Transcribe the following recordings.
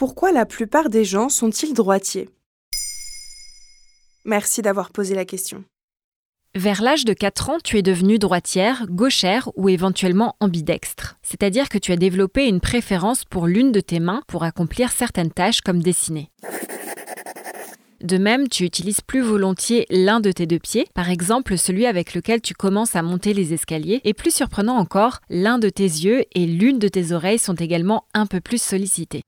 Pourquoi la plupart des gens sont-ils droitiers? Merci d'avoir posé la question. Vers l'âge de 4 ans, tu es devenue droitière, gauchère ou éventuellement ambidextre. C'est-à-dire que tu as développé une préférence pour l'une de tes mains pour accomplir certaines tâches comme dessiner. De même, tu utilises plus volontiers l'un de tes deux pieds, par exemple celui avec lequel tu commences à monter les escaliers, et plus surprenant encore, l'un de tes yeux et l'une de tes oreilles sont également un peu plus sollicités.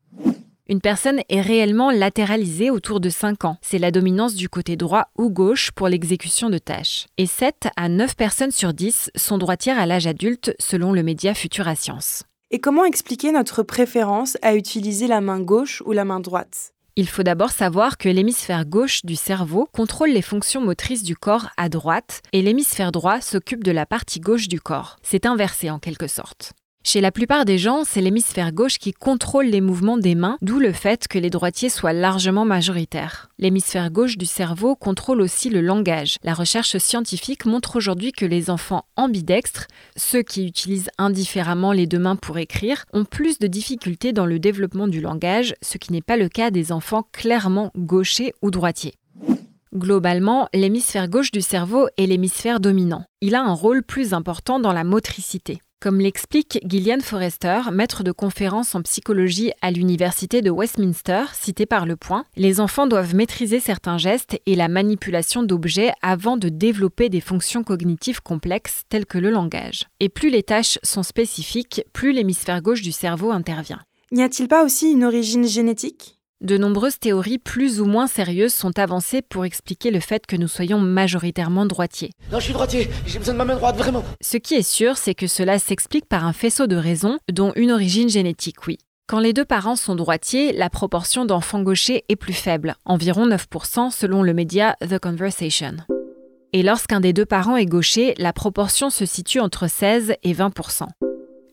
Une personne est réellement latéralisée autour de 5 ans. C'est la dominance du côté droit ou gauche pour l'exécution de tâches. Et 7 à 9 personnes sur 10 sont droitières à l'âge adulte selon le média Futura Science. Et comment expliquer notre préférence à utiliser la main gauche ou la main droite? Il faut d'abord savoir que l'hémisphère gauche du cerveau contrôle les fonctions motrices du corps à droite et l'hémisphère droit s'occupe de la partie gauche du corps. C'est inversé en quelque sorte. Chez la plupart des gens, c'est l'hémisphère gauche qui contrôle les mouvements des mains, d'où le fait que les droitiers soient largement majoritaires. L'hémisphère gauche du cerveau contrôle aussi le langage. La recherche scientifique montre aujourd'hui que les enfants ambidextres, ceux qui utilisent indifféremment les deux mains pour écrire, ont plus de difficultés dans le développement du langage, ce qui n'est pas le cas des enfants clairement gauchers ou droitiers. Globalement, l'hémisphère gauche du cerveau est l'hémisphère dominant. Il a un rôle plus important dans la motricité. Comme l'explique Gillian Forrester, maître de conférence en psychologie à l'Université de Westminster, cité par Le Point, les enfants doivent maîtriser certains gestes et la manipulation d'objets avant de développer des fonctions cognitives complexes telles que le langage. Et plus les tâches sont spécifiques, plus l'hémisphère gauche du cerveau intervient. N'y a-t-il pas aussi une origine génétique? De nombreuses théories plus ou moins sérieuses sont avancées pour expliquer le fait que nous soyons majoritairement droitiers. Non, je suis droitier, j'ai besoin de ma main droite, vraiment. Ce qui est sûr, c'est que cela s'explique par un faisceau de raisons, dont une origine génétique, oui. Quand les deux parents sont droitiers, la proportion d'enfants gauchers est plus faible, environ 9% selon le média The Conversation. Et lorsqu'un des deux parents est gaucher, la proportion se situe entre 16 et 20%.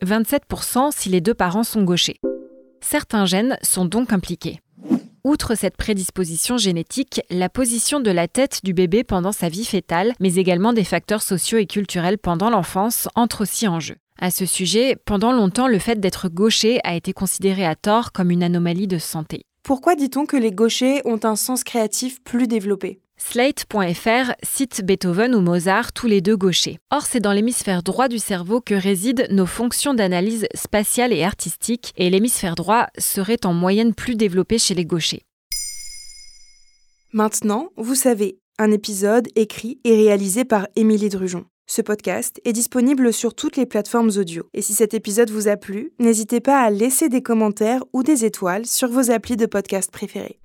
27% si les deux parents sont gauchers. Certains gènes sont donc impliqués. Outre cette prédisposition génétique, la position de la tête du bébé pendant sa vie fétale, mais également des facteurs sociaux et culturels pendant l'enfance, entrent aussi en jeu. À ce sujet, pendant longtemps, le fait d'être gaucher a été considéré à tort comme une anomalie de santé. Pourquoi dit-on que les gauchers ont un sens créatif plus développé? Slate.fr cite Beethoven ou Mozart, tous les deux gauchers. Or, c'est dans l'hémisphère droit du cerveau que résident nos fonctions d'analyse spatiale et artistique, et l'hémisphère droit serait en moyenne plus développé chez les gauchers. Maintenant, vous savez, un épisode écrit et réalisé par Émilie Drujon. Ce podcast est disponible sur toutes les plateformes audio. Et si cet épisode vous a plu, n'hésitez pas à laisser des commentaires ou des étoiles sur vos applis de podcast préférés.